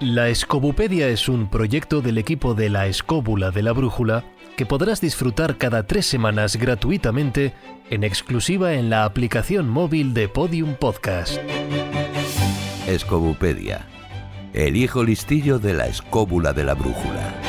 La Escobupedia es un proyecto del equipo de la Escóbula de la Brújula que podrás disfrutar cada tres semanas gratuitamente en exclusiva en la aplicación móvil de Podium Podcast. Escobupedia, el hijo listillo de la Escóbula de la Brújula.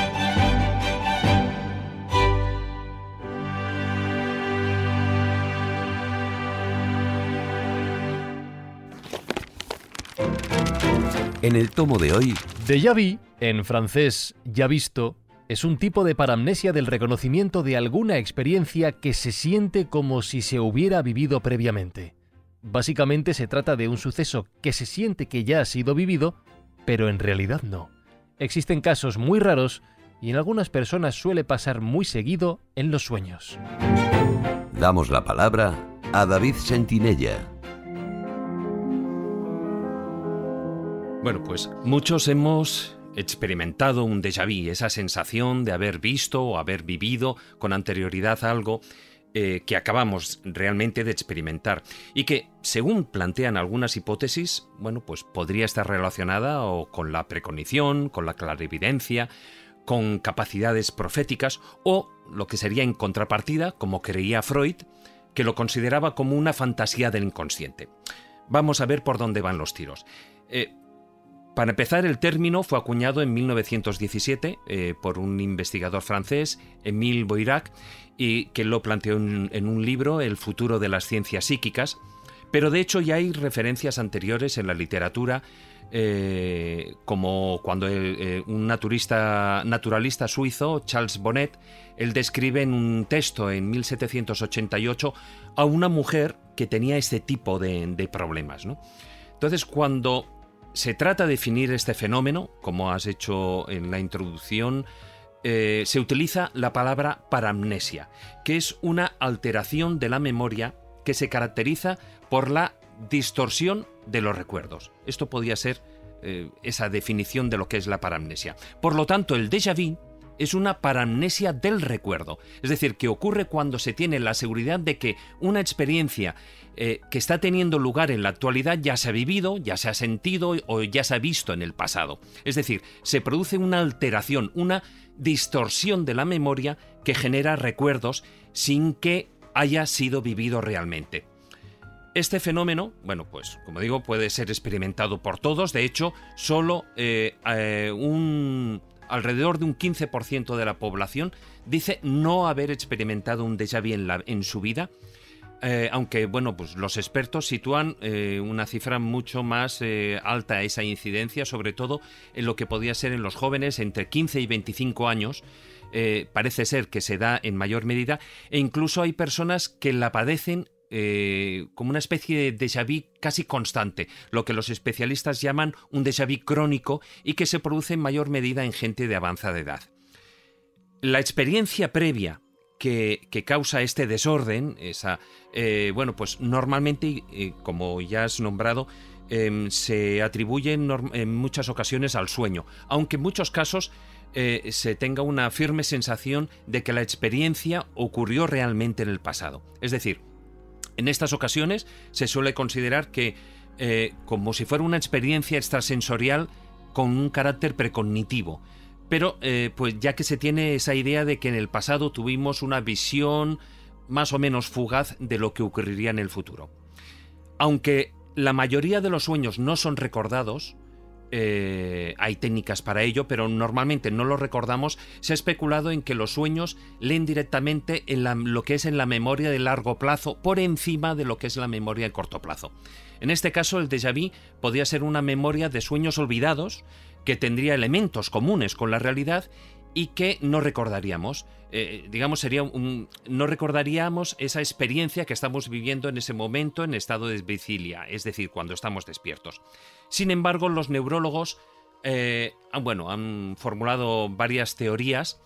En el tomo de hoy, Déjà vu, en francés ya visto, es un tipo de paramnesia del reconocimiento de alguna experiencia que se siente como si se hubiera vivido previamente. Básicamente se trata de un suceso que se siente que ya ha sido vivido, pero en realidad no. Existen casos muy raros y en algunas personas suele pasar muy seguido en los sueños. damos la palabra a David Sentinella. Bueno, pues muchos hemos experimentado un déjà vu, esa sensación de haber visto o haber vivido con anterioridad algo eh, que acabamos realmente de experimentar y que, según plantean algunas hipótesis, bueno, pues podría estar relacionada o con la precognición, con la clarividencia, con capacidades proféticas o lo que sería en contrapartida, como creía Freud, que lo consideraba como una fantasía del inconsciente. Vamos a ver por dónde van los tiros. Eh, para empezar, el término fue acuñado en 1917 eh, por un investigador francés, Émile Boirac, y que lo planteó en, un libro, El futuro de las ciencias psíquicas. Pero de hecho ya hay referencias anteriores en la literatura, eh, como cuando eh, un naturalista suizo, Charles Bonnet, él describe en un texto en 1788 a una mujer que tenía este tipo de, problemas. Entonces, cuando se trata de definir este fenómeno, como has hecho en la introducción, eh, se utiliza la palabra paramnesia, que es una alteración de la memoria que se caracteriza por la distorsión de los recuerdos. Esto podría ser eh, esa definición de lo que es la paramnesia. Por lo tanto, el déjà vu es una paramnesia del recuerdo. Es decir, que ocurre cuando se tiene la seguridad de que una experiencia eh, que está teniendo lugar en la actualidad ya se ha vivido, ya se ha sentido o ya se ha visto en el pasado. Es decir, se produce una alteración, una distorsión de la memoria que genera recuerdos sin que haya sido vivido realmente. Este fenómeno, bueno, pues como digo, puede ser experimentado por todos. De hecho, solo eh, eh, un alrededor de un 15% de la población dice no haber experimentado un déjà vu en, su vida. Eh, aunque bueno, pues los expertos sitúan eh, una cifra mucho más eh, alta esa incidencia, sobre todo en lo que podía ser en los jóvenes entre 15 y 25 años. parece ser que se da en mayor medida e incluso hay personas que la padecen como una especie de déjà vu casi constante, lo que los especialistas llaman un déjà vu crónico y que se produce en mayor medida en gente de avanzada edad. La experiencia previa que, causa este desorden, esa, eh, bueno, pues normalmente, eh, como ya has nombrado, em, se atribuye en, muchas ocasiones al sueño, aunque en muchos casos eh, se tenga una firme sensación de que la experiencia ocurrió realmente en el pasado. Es decir, en estas ocasiones se suele considerar que como si fuera una experiencia extrasensorial con un carácter precognitivo, pero eh, pues ya que se tiene esa idea de que en el pasado tuvimos una visión más o menos fugaz de lo que ocurriría en el futuro. Aunque la mayoría de los sueños no son recordados, eh, hay técnicas para ello, pero normalmente no los recordamos, se ha especulado en que los sueños leen directamente en lo que es en la memoria de largo plazo por encima de lo que es la memoria de corto plazo. En este caso, el déjà vu podría ser una memoria de sueños olvidados, que tendría elementos comunes con la realidad y que no recordaríamos. Eh, digamos, sería un, no recordaríamos esa experiencia que estamos viviendo en ese momento en estado de vigilia, es decir, cuando estamos despiertos. Sin embargo, los neurólogos eh, bueno, han formulado varias teorías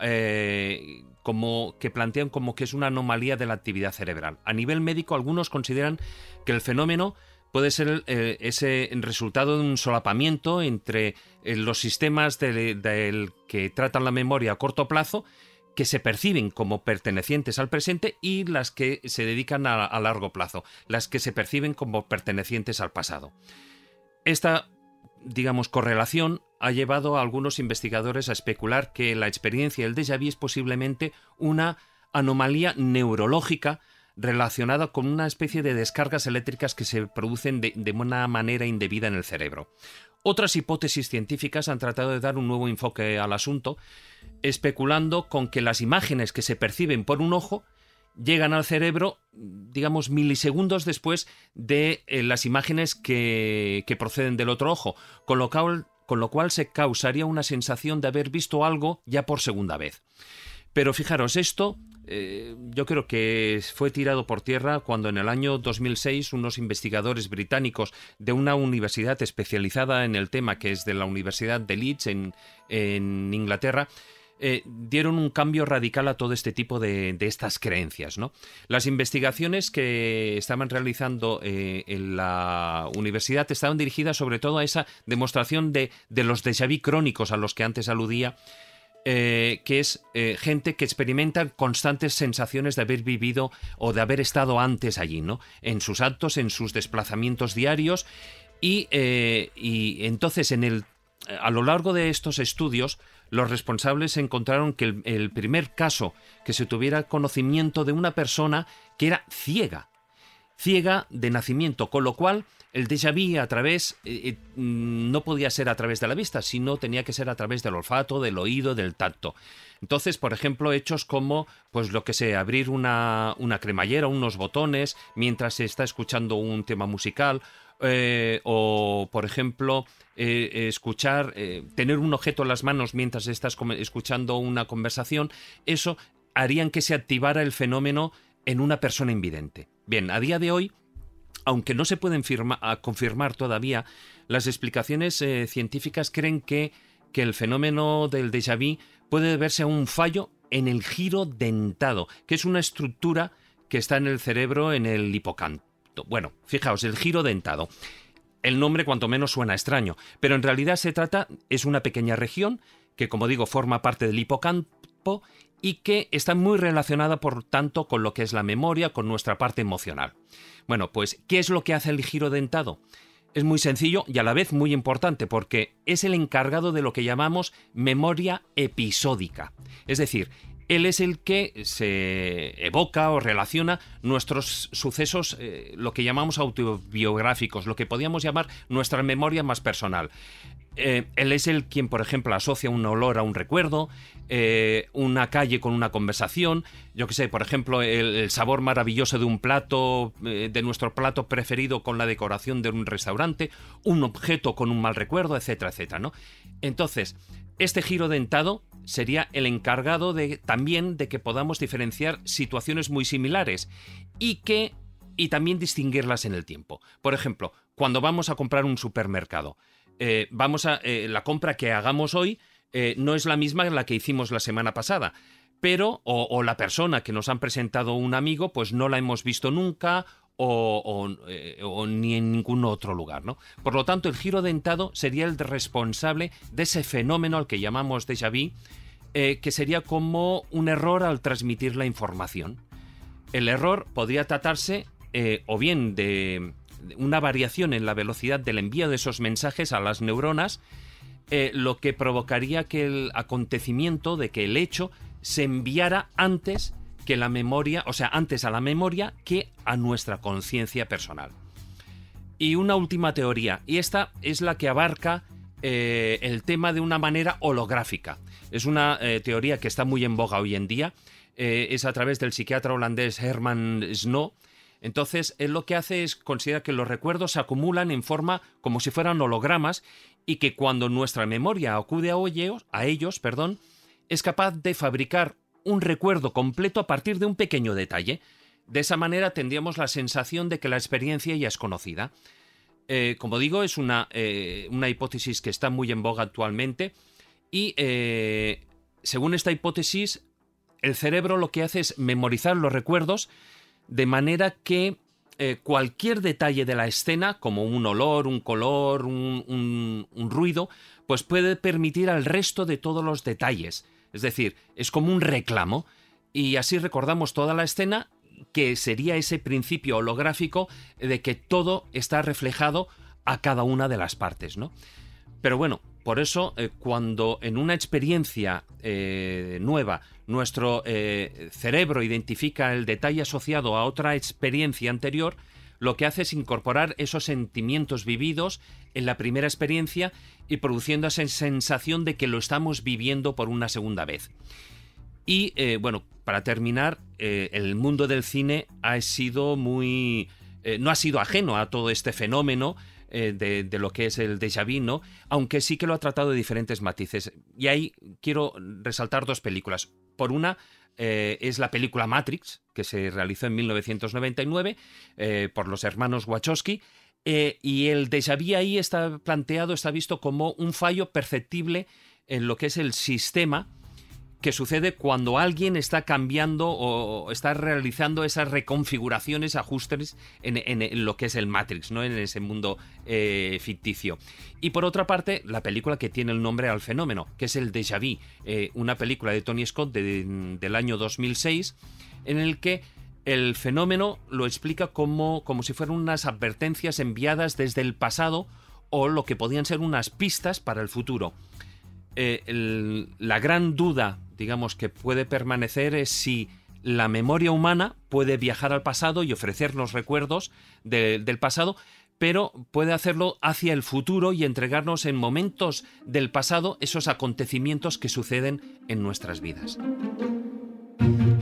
eh, como que plantean como que es una anomalía de la actividad cerebral. A nivel médico, algunos consideran que el fenómeno puede ser eh, ese resultado de un solapamiento entre los sistemas del, que tratan la memoria a corto plazo que se perciben como pertenecientes al presente y las que se dedican a, largo plazo, las que se perciben como pertenecientes al pasado. Esta, digamos, correlación ha llevado a algunos investigadores a especular que la experiencia del déjà vu es posiblemente una anomalía neurológica relacionada con una especie de descargas eléctricas que se producen de, de, una manera indebida en el cerebro. Otras hipótesis científicas han tratado de dar un nuevo enfoque al asunto, especulando con que las imágenes que se perciben por un ojo llegan al cerebro, digamos, milisegundos después de eh, las imágenes que, que, proceden del otro ojo, con lo, cual, con lo cual se causaría una sensación de haber visto algo ya por segunda vez. Pero fijaros, esto eh, yo creo que fue tirado por tierra cuando en el año 2006 unos investigadores británicos de una universidad especializada en el tema, que es de la Universidad de Leeds en, Inglaterra, eh, dieron un cambio radical a todo este tipo de, estas creencias. ¿no? Las investigaciones que estaban realizando eh, en la universidad estaban dirigidas sobre todo a esa demostración de, de los déjà crónicos a los que antes aludía eh, que es gente que experimenta constantes sensaciones de haber vivido o de haber estado antes allí, ¿no? En sus actos, en sus desplazamientos diarios. Y, eh, entonces, en el, a lo largo de estos estudios, los responsables encontraron que el primer caso que se tuviera conocimiento de una persona que era ciega, ciega de nacimiento, con lo cual el déjà vu a través, eh, eh, no podía ser a través de la vista, sino tenía que ser a través del olfato, del oído, del tacto. Entonces, por ejemplo, hechos como, pues lo que sé, abrir una, una cremallera, unos botones, mientras se está escuchando un tema musical, eh, o, por ejemplo, escuchar, tener un objeto en las manos mientras estás escuchando una conversación, eso harían que se activara el fenómeno en una persona invidente. Bien, a día de hoy aunque no se pueden confirmar todavía, las explicaciones eh, científicas creen que, que, el fenómeno del déjà vu puede deberse a un fallo en el giro dentado, que es una estructura que está en el cerebro, en el hipocampo. Bueno, fijaos, el giro dentado. El nombre cuanto menos suena extraño, pero en realidad se trata, es una pequeña región que, como digo, forma parte del hipocampo y que está muy relacionada, por tanto, con lo que es la memoria, con nuestra parte emocional. Bueno, pues, ¿qué es lo que hace el giro dentado? Es muy sencillo y a la vez muy importante porque es el encargado de lo que llamamos memoria episódica. Es decir, él es el que se evoca o relaciona nuestros sucesos, eh, lo que llamamos autobiográficos, lo que podríamos llamar nuestra memoria más personal. Eh, él es el quien, por ejemplo, asocia un olor a un recuerdo, eh, una calle con una conversación, yo que sé, por ejemplo, el, sabor maravilloso de un plato, eh, de nuestro plato preferido con la decoración de un restaurante, un objeto con un mal recuerdo, etcétera, etcétera. Entonces, este giro dentado sería el encargado de también de que podamos diferenciar situaciones muy similares y que y también distinguirlas en el tiempo. Por ejemplo, cuando vamos a comprar un supermercado, eh, vamos a eh, la compra que hagamos hoy eh, no es la misma que la que hicimos la semana pasada. Pero, o, la persona que nos han presentado un amigo, pues no la hemos visto nunca o, ni en ningún otro lugar, ¿no? Por lo tanto, el giro dentado sería el responsable de ese fenómeno al que llamamos déjà vu, que sería como un error al transmitir la información. El error podría tratarse o bien de, una variación en la velocidad del envío de esos mensajes a las neuronas, eh, lo que provocaría que el acontecimiento, de que el hecho se enviara antes que la memoria, o sea, antes a la memoria que a nuestra conciencia personal. Y una última teoría, y esta es la que abarca eh, el tema de una manera holográfica. Es una eh, teoría que está muy en boga hoy en día. es a través del psiquiatra holandés Herman Snow, entonces, él lo que hace es considerar que los recuerdos se acumulan en forma como si fueran hologramas y que cuando nuestra memoria acude a ellos, a ellos perdón, es capaz de fabricar un recuerdo completo a partir de un pequeño detalle. De esa manera tendríamos la sensación de que la experiencia ya es conocida. Eh, como digo, es una, eh, una, hipótesis que está muy en boga actualmente y eh, según esta hipótesis, el cerebro lo que hace es memorizar los recuerdos de manera que eh, cualquier detalle de la escena, como un olor, un color, un, ruido, pues puede permitir al resto de todos los detalles. Es decir, es como un reclamo y así recordamos toda la escena que sería ese principio holográfico de que todo está reflejado a cada una de las partes, ¿no? Pero bueno, Por eso, eh, cuando en una experiencia eh, nueva nuestro eh, cerebro identifica el detalle asociado a otra experiencia anterior, lo que hace es incorporar esos sentimientos vividos en la primera experiencia y produciendo esa sensación de que lo estamos viviendo por una segunda vez. Y bueno, para terminar, el mundo del cine ha sido muy... no ha sido ajeno a todo este fenómeno eh, de, lo que es el déjà vu, ¿no? Aunque sí que lo ha tratado de diferentes matices. Y ahí quiero resaltar dos películas. Por una, eh, es la película Matrix, que se realizó en 1999 eh, por los hermanos Wachowski. y el déjà vu ahí está planteado, está visto como un fallo perceptible en lo que es el sistema que sucede cuando alguien está cambiando o está realizando esas reconfiguraciones, ajustes en, lo que es el Matrix, ¿no? En ese mundo eh, ficticio. Y por otra parte, la película que tiene el nombre al fenómeno, que es el Déjà Vu, eh, una película de Tony Scott del año 2006, en el que el fenómeno lo explica como, como si fueran unas advertencias enviadas desde el pasado o lo que podían ser unas pistas para el futuro. Eh, la gran duda, digamos, que puede permanecer es si la memoria humana puede viajar al pasado y ofrecernos recuerdos del pasado, pero puede hacerlo hacia el futuro y entregarnos en momentos del pasado esos acontecimientos que suceden en nuestras vidas.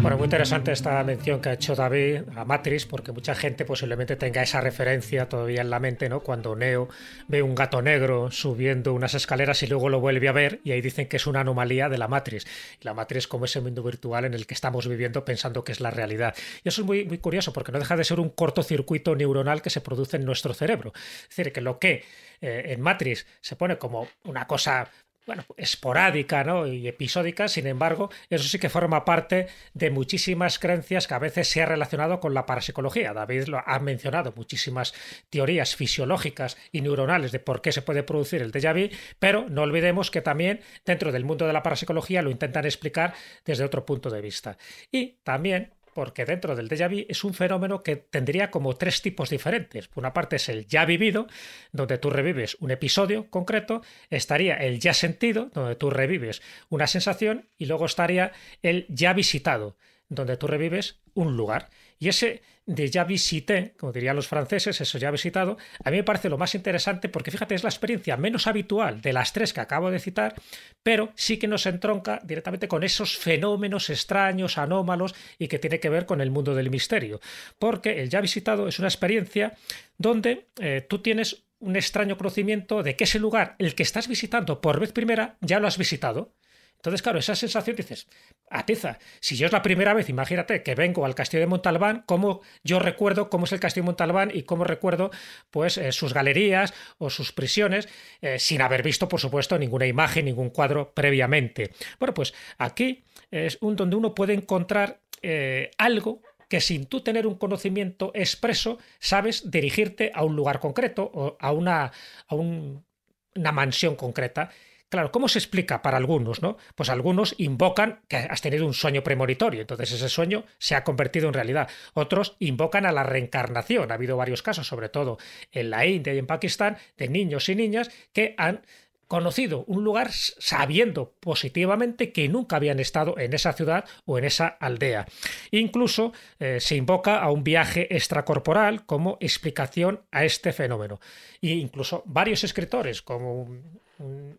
Bueno, muy interesante esta mención que ha hecho David a Matrix, porque mucha gente posiblemente tenga esa referencia todavía en la mente, ¿no? Cuando Neo ve un gato negro subiendo unas escaleras y luego lo vuelve a ver, y ahí dicen que es una anomalía de la Matrix. La Matrix como ese mundo virtual en el que estamos viviendo pensando que es la realidad. Y eso es muy, muy curioso, porque no deja de ser un cortocircuito neuronal que se produce en nuestro cerebro. Es decir, que lo que eh, en Matrix se pone como una cosa bueno, esporádica ¿no? y episódica, sin embargo, eso sí que forma parte de muchísimas creencias que a veces se ha relacionado con la parapsicología. David lo ha mencionado muchísimas teorías fisiológicas y neuronales de por qué se puede producir el déjà vu, pero no olvidemos que también dentro del mundo de la parapsicología lo intentan explicar desde otro punto de vista. Y también porque dentro del déjà vu es un fenómeno que tendría como tres tipos diferentes. Por una parte es el ya vivido, donde tú revives un episodio concreto, estaría el ya sentido, donde tú revives una sensación, y luego estaría el ya visitado, donde tú revives un lugar. Y ese de ya visité, como dirían los franceses, eso ya visitado, a mí me parece lo más interesante porque fíjate, es la experiencia menos habitual de las tres que acabo de citar, pero sí que nos entronca directamente con esos fenómenos extraños, anómalos y que tiene que ver con el mundo del misterio. Porque el ya visitado es una experiencia donde eh, tú tienes un extraño conocimiento de que ese lugar, el que estás visitando por vez primera, ya lo has visitado. Entonces, claro, esa sensación dices, atiza, si yo es la primera vez, imagínate que vengo al castillo de Montalbán, cómo yo recuerdo cómo es el castillo de Montalbán y cómo recuerdo pues eh, sus galerías o sus prisiones, eh, sin haber visto, por supuesto, ninguna imagen, ningún cuadro previamente. Bueno, pues aquí es un donde uno puede encontrar eh, algo que sin tú tener un conocimiento expreso sabes dirigirte a un lugar concreto o a una, a una mansión concreta Claro, ¿cómo se explica para algunos, no? Pues algunos invocan que has tenido un sueño premonitorio, entonces ese sueño se ha convertido en realidad. Otros invocan a la reencarnación. Ha habido varios casos, sobre todo en la India y en Pakistán, de niños y niñas que han conocido un lugar sabiendo positivamente que nunca habían estado en esa ciudad o en esa aldea. Incluso eh, se invoca a un viaje extracorporal como explicación a este fenómeno. E incluso varios escritores, como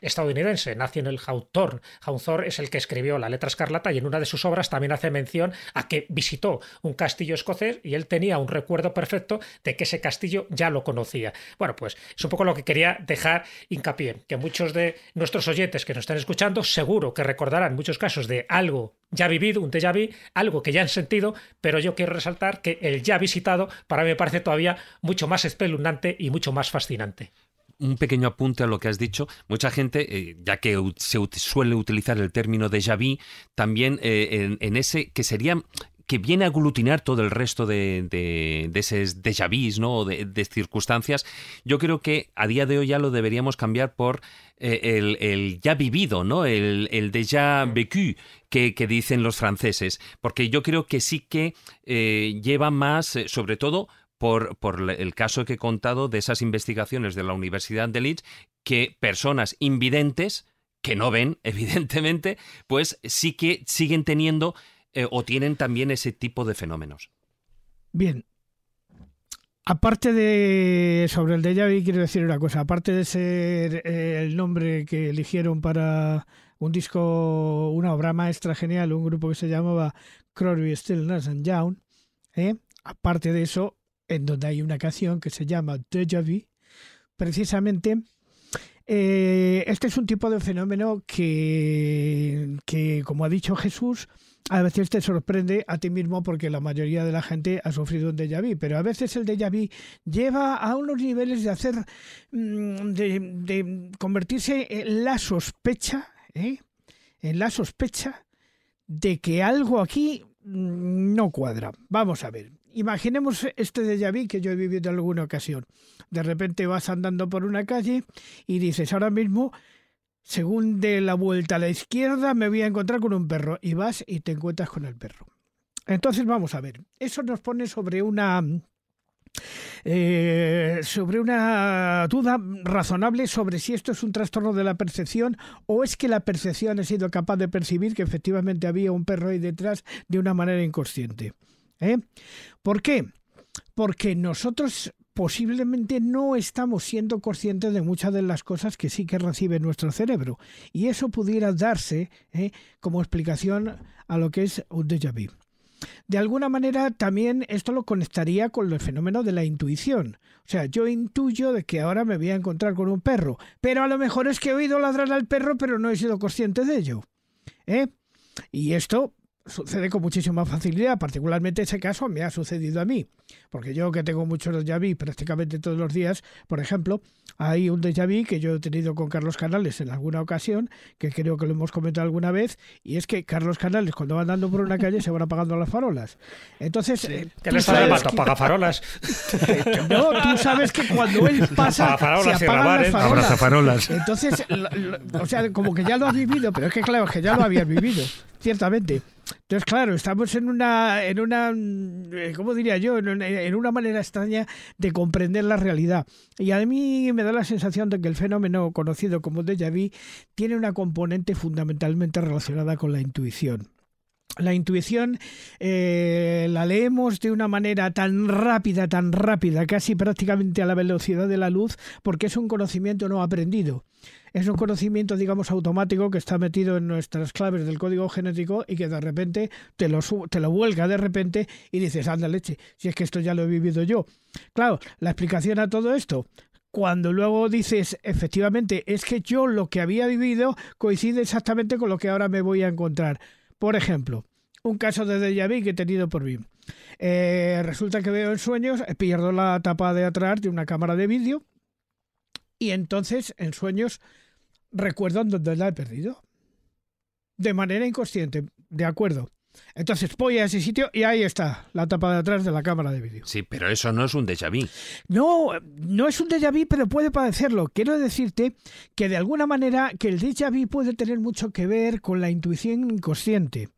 estadounidense, nació en el Hawthorne. Hawthorne es el que escribió La letra escarlata y en una de sus obras también hace mención a que visitó un castillo escocés y él tenía un recuerdo perfecto de que ese castillo ya lo conocía. Bueno, pues es un poco lo que quería dejar hincapié, que muchos de nuestros oyentes que nos están escuchando seguro que recordarán muchos casos de algo ya vivido, un déjà vu, algo que ya han sentido, pero yo quiero resaltar que el ya visitado para mí me parece todavía mucho más espeluznante y mucho más fascinante un pequeño apunte a lo que has dicho. Mucha gente, eh, ya que se suele utilizar el término déjà vu, también eh, en, ese que sería que viene a aglutinar todo el resto de, de, de esos déjà vus, ¿no? De, de, circunstancias, yo creo que a día de hoy ya lo deberíamos cambiar por eh, el, ya vivido, ¿no? El, el déjà vécu que, que, dicen los franceses, porque yo creo que sí que lleva más, sobre todo, por, por el caso que he contado de esas investigaciones de la Universidad de Leeds, que personas invidentes, que no ven, evidentemente, pues sí que siguen teniendo eh, o tienen también ese tipo de fenómenos. Bien. Aparte de sobre el déjà vu, quiero decir una cosa. Aparte de ser eh, el nombre que eligieron para un disco, una obra maestra genial, un grupo que se llamaba Crosby, Stillness and Young, ¿eh? aparte de eso, en donde hay una canción que se llama Déjà Vu, precisamente eh, este es un tipo de fenómeno que, que, como ha dicho Jesús, a veces te sorprende a ti mismo porque la mayoría de la gente ha sufrido un déjà vu, pero a veces el déjà vu lleva a unos niveles de hacer, mm, de, convertirse en la sospecha, ¿eh? en la sospecha de que algo aquí mm, no cuadra. Vamos a ver. Imaginemos este déjà vu que yo he vivido en alguna ocasión. De repente vas andando por una calle y dices, ahora mismo, según de la vuelta a la izquierda, me voy a encontrar con un perro. Y vas y te encuentras con el perro. Entonces vamos a ver. Eso nos pone sobre una eh, sobre una duda razonable sobre si esto es un trastorno de la percepción o es que la percepción ha sido capaz de percibir que efectivamente había un perro ahí detrás de una manera inconsciente. ¿Eh? ¿Por qué? Porque nosotros posiblemente no estamos siendo conscientes de muchas de las cosas que sí que recibe nuestro cerebro. Y eso pudiera darse ¿eh? como explicación a lo que es un déjà vu. De alguna manera también esto lo conectaría con el fenómeno de la intuición. O sea, yo intuyo de que ahora me voy a encontrar con un perro, pero a lo mejor es que he oído ladrar al perro, pero no he sido consciente de ello. ¿Eh? Y esto sucede con muchísima facilidad, particularmente ese caso me ha sucedido a mí, porque yo que tengo muchos déjà vu prácticamente todos los días, por ejemplo, hay un déjà vu que yo he tenido con Carlos Canales en alguna ocasión, que creo que lo hemos comentado alguna vez, y es que Carlos Canales cuando va andando por una calle se van apagando las farolas. Entonces, eh, ¿qué le está llamando? ¿Apaga farolas? no, tú sabes que cuando él pasa se apagan las farolas. Entonces, o sea, como que ya lo has vivido, pero es que claro, es que ya lo habías vivido, ciertamente. Entonces, claro, estamos en una, en una, eh, ¿cómo diría yo? En una, manera extraña de comprender la realidad. Y a mí me da la sensación de que el fenómeno conocido como déjà vu tiene una componente fundamentalmente relacionada con la intuición. La intuición eh, la leemos de una manera tan rápida, tan rápida, casi prácticamente a la velocidad de la luz, porque es un conocimiento no aprendido es un conocimiento, digamos, automático que está metido en nuestras claves del código genético y que de repente te lo, te lo de repente y dices, anda leche, si es que esto ya lo he vivido yo. Claro, la explicación a todo esto, cuando luego dices, efectivamente, es que yo lo que había vivido coincide exactamente con lo que ahora me voy a encontrar. Por ejemplo, un caso de déjà vu que he tenido por mí. Eh, resulta que veo en sueños, pierdo la tapa de atrás de una cámara de vídeo y entonces en sueños recuerdo dónde la he perdido. De manera inconsciente, de acuerdo. Entonces voy a ese sitio y ahí está, la tapa de atrás de la cámara de vídeo. Sí, pero eso no es un déjà vu. No, no es un déjà vu, pero puede padecerlo. Quiero decirte que de alguna manera que el déjà vu puede tener mucho que ver con la intuición inconsciente.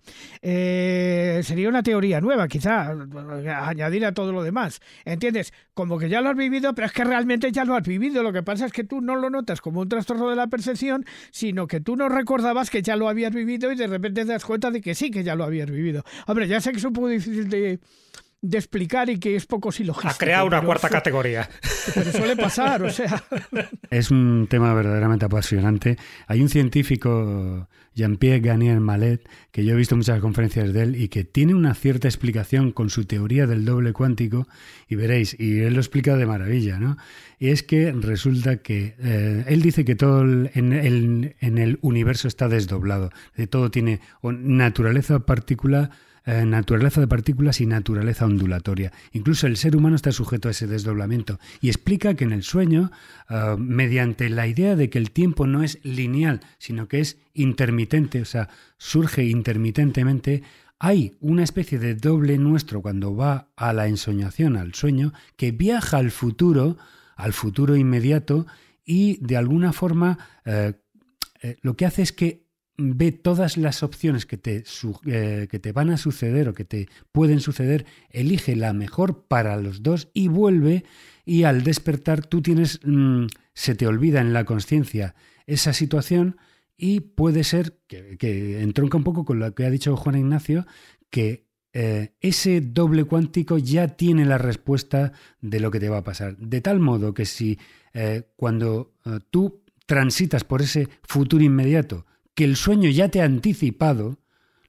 Eh, sería una teoría nueva, quizá, añadir a todo lo demás. ¿Entiendes? Como que ya lo has vivido, pero es que realmente ya lo has vivido. Lo que pasa es que tú no lo notas como un trastorno de la percepción, sino que tú no recordabas que ya lo habías vivido y de repente te das cuenta de que sí, que ya lo habías vivido. Hombre, ya sé que es un poco difícil de, explicar y que es poco silogístico. Ha creado una cuarta categoría. Pero suele pasar, o sea. Es un tema verdaderamente apasionante. Hay un científico, Jean-Pierre Garnier Mallet, que yo he visto muchas conferencias de él y que tiene una cierta explicación con su teoría del doble cuántico, y veréis, y él lo explica de maravilla, ¿no? Y es que resulta que eh, él dice que todo en, el, en el universo está desdoblado, de todo tiene naturaleza particular eh, naturaleza de partículas y naturaleza ondulatoria. Incluso el ser humano está sujeto a ese desdoblamiento y explica que en el sueño, eh, mediante la idea de que el tiempo no es lineal, sino que es intermitente, o sea, surge intermitentemente, hay una especie de doble nuestro cuando va a la ensoñación, al sueño, que viaja al futuro, al futuro inmediato, y de alguna forma eh, lo que hace es que ve todas las opciones que te, eh, que te van a suceder o que te pueden suceder, elige la mejor para los dos y vuelve y al despertar tú tienes, mm, se te olvida en la conciencia esa situación y puede ser, que, entronca un poco con lo que ha dicho Juan Ignacio, que eh, ese doble cuántico ya tiene la respuesta de lo que te va a pasar. De tal modo que si eh, cuando tú transitas por ese futuro inmediato, que el sueño ya te ha anticipado,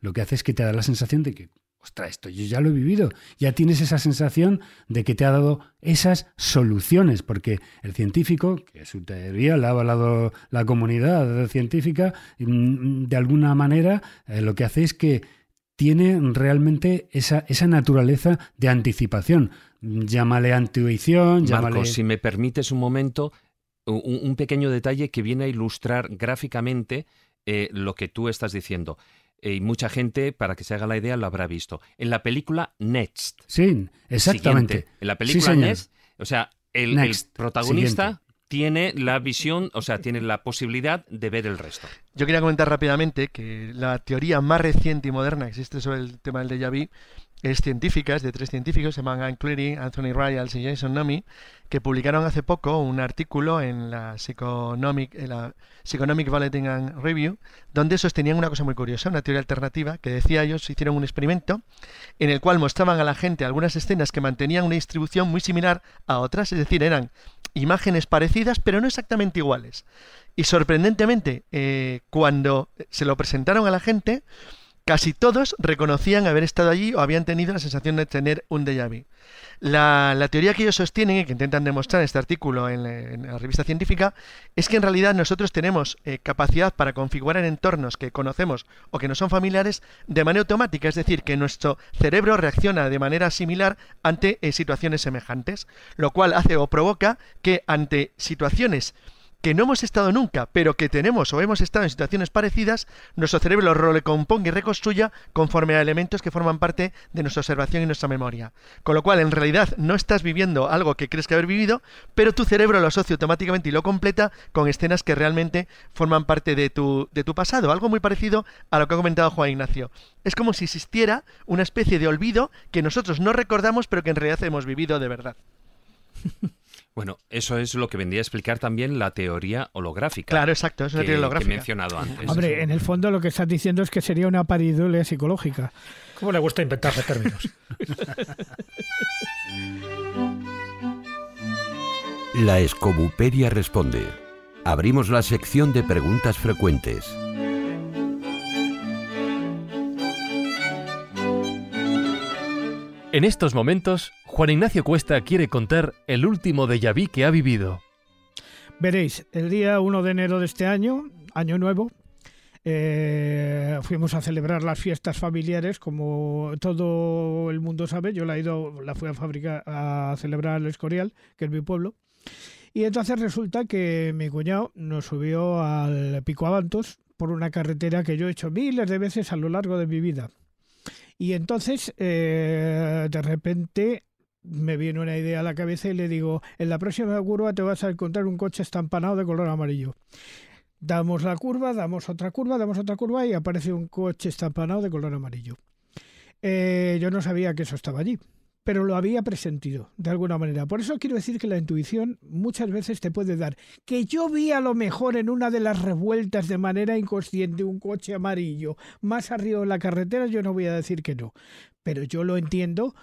lo que hace es que te da la sensación de que, ostras, esto yo ya lo he vivido, ya tienes esa sensación de que te ha dado esas soluciones, porque el científico, que su teoría la ha avalado la comunidad científica, mm, de alguna manera lo que hace es que tiene realmente esa, esa naturaleza de anticipación. Llámale intuición, llámale... Marcos, si me permites un momento, un, pequeño detalle que viene a ilustrar gráficamente eh, lo que tú estás diciendo. Eh, y mucha gente, para que se haga la idea, lo habrá visto. En la película Next. Sí, exactamente. en la película Next, o sea, el, protagonista tiene la visión, o sea, tiene la posibilidad de ver el resto. Yo quería comentar rápidamente que la teoría más reciente y moderna que existe sobre el tema del déjà vu es científica, de tres científicos, se llaman Anne Cleary, Anthony Ryals y Jason Nomi, que publicaron hace poco un artículo en la Psychonomic, en la Psychonomic Bulletin and Review, donde sostenían una cosa muy curiosa, una teoría alternativa, que decía ellos, hicieron un experimento en el cual mostraban a la gente algunas escenas que mantenían una distribución muy similar a otras, es decir, eran imágenes parecidas, pero no exactamente iguales. Y sorprendentemente, eh, cuando se lo presentaron a la gente, Casi todos reconocían haber estado allí o habían tenido la sensación de tener un déjà vu. La, teoría que ellos sostienen y que intentan demostrar en este artículo en, la revista científica es que en realidad nosotros tenemos eh, capacidad para configurar entornos que conocemos o que no son familiares de manera automática, es decir, que nuestro cerebro reacciona de manera similar ante eh, situaciones semejantes, lo cual hace o provoca que ante situaciones que no hemos estado nunca, pero que tenemos o hemos estado en situaciones parecidas, nuestro cerebro lo recomponga y reconstruya conforme a elementos que forman parte de nuestra observación y nuestra memoria. Con lo cual, en realidad, no estás viviendo algo que crees que haber vivido, pero tu cerebro lo asocia automáticamente y lo completa con escenas que realmente forman parte de tu, de tu pasado. Algo muy parecido a lo que ha comentado Juan Ignacio. Es como si existiera una especie de olvido que nosotros no recordamos, pero que en realidad hemos vivido de verdad. Bueno, eso es lo que vendría a explicar también la teoría holográfica. Claro, exacto, es una teoría holográfica. Que he mencionado antes. Hombre, en el fondo lo que estás diciendo es que sería una paridulia psicológica. ¿Cómo le gusta inventarse términos? la Escobuperia responde. Abrimos la sección de preguntas frecuentes. En estos momentos, Juan Ignacio Cuesta quiere contar el último de vu que ha vivido. Veréis, el día 1 de enero de este año, año nuevo, eh, fuimos a celebrar las fiestas familiares, como todo el mundo sabe. Yo la he ido, la fui a fabricar a celebrar el Escorial, que es mi pueblo. Y entonces resulta que mi cuñado nos subió al Pico Avantos por una carretera que yo he hecho miles de veces a lo largo de mi vida. Y entonces, eh, de repente, me viene una idea a la cabeza y le digo, en la próxima curva te vas a encontrar un coche estampanado de color amarillo. Damos la curva, damos otra curva, damos otra curva y aparece un coche estampanado de color amarillo. Eh, yo no sabía que eso estaba allí pero lo había presentido de alguna manera. Por eso quiero decir que la intuición muchas veces te puede dar. Que yo vi a lo mejor en una de las revueltas de manera inconsciente un coche amarillo más arriba de la carretera, yo no voy a decir que no. Pero yo lo entiendo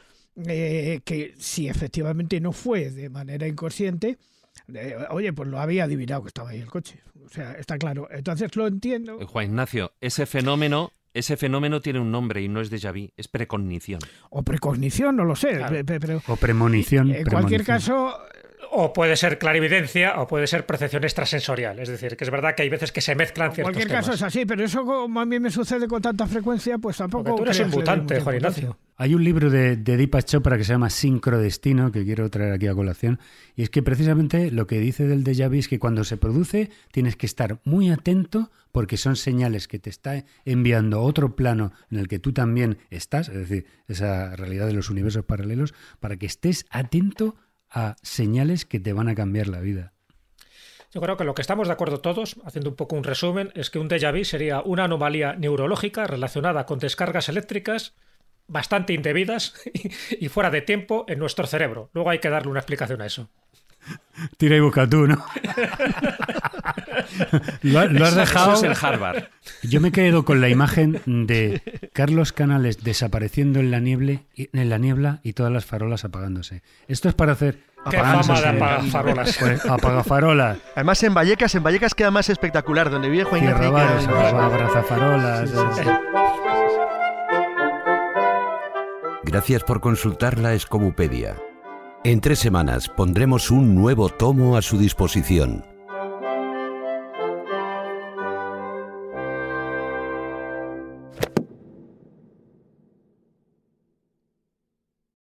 eh, que si efectivamente no fue de manera inconsciente, eh, oye, pues lo había adivinado que estaba ahí el coche. O sea, está claro. Entonces lo entiendo. Juan Ignacio, ese fenómeno ese fenómeno tiene un nombre y no es déjà vu, es precognición. O precognición, no lo sé. o premonición. En cualquier caso, o puede ser clarividencia o puede ser percepción extrasensorial. Es decir, que es verdad que hay veces que se mezclan ciertos En cualquier caso es así, pero eso como a mí me sucede con tanta frecuencia, pues tampoco... Porque tú eres un mutante, Juan Ignacio. Hay un libro de, de Deepak Chopra que se llama Sincrodestino, que quiero traer aquí a colación, y es que precisamente lo que dice del déjà vu es que cuando se produce tienes que estar muy atento porque son señales que te está enviando otro plano en el que tú también estás, es decir, esa realidad de los universos paralelos, para que estés atento a señales que te van a cambiar la vida. Yo creo que lo que estamos de acuerdo todos, haciendo un poco un resumen, es que un déjà vu sería una anomalía neurológica relacionada con descargas eléctricas bastante indebidas y fuera de tiempo en nuestro cerebro. Luego hay que darle una explicación a eso. Tira y busca tú, ¿no? lo, has dejado. Eso es el Harvard. Yo me quedo con la imagen de Carlos Canales desapareciendo en la, niebla, en la niebla y todas las farolas apagándose. Esto es para hacer. Qué fama de apagafarolas. Pues, apagafarolas. Además, en Vallecas, en Vallecas queda más espectacular, donde vive Juan Ignacio. abrazafarolas. Gracias por consultar la Escobupedia. En tres semanas pondremos un nuevo tomo a su disposición.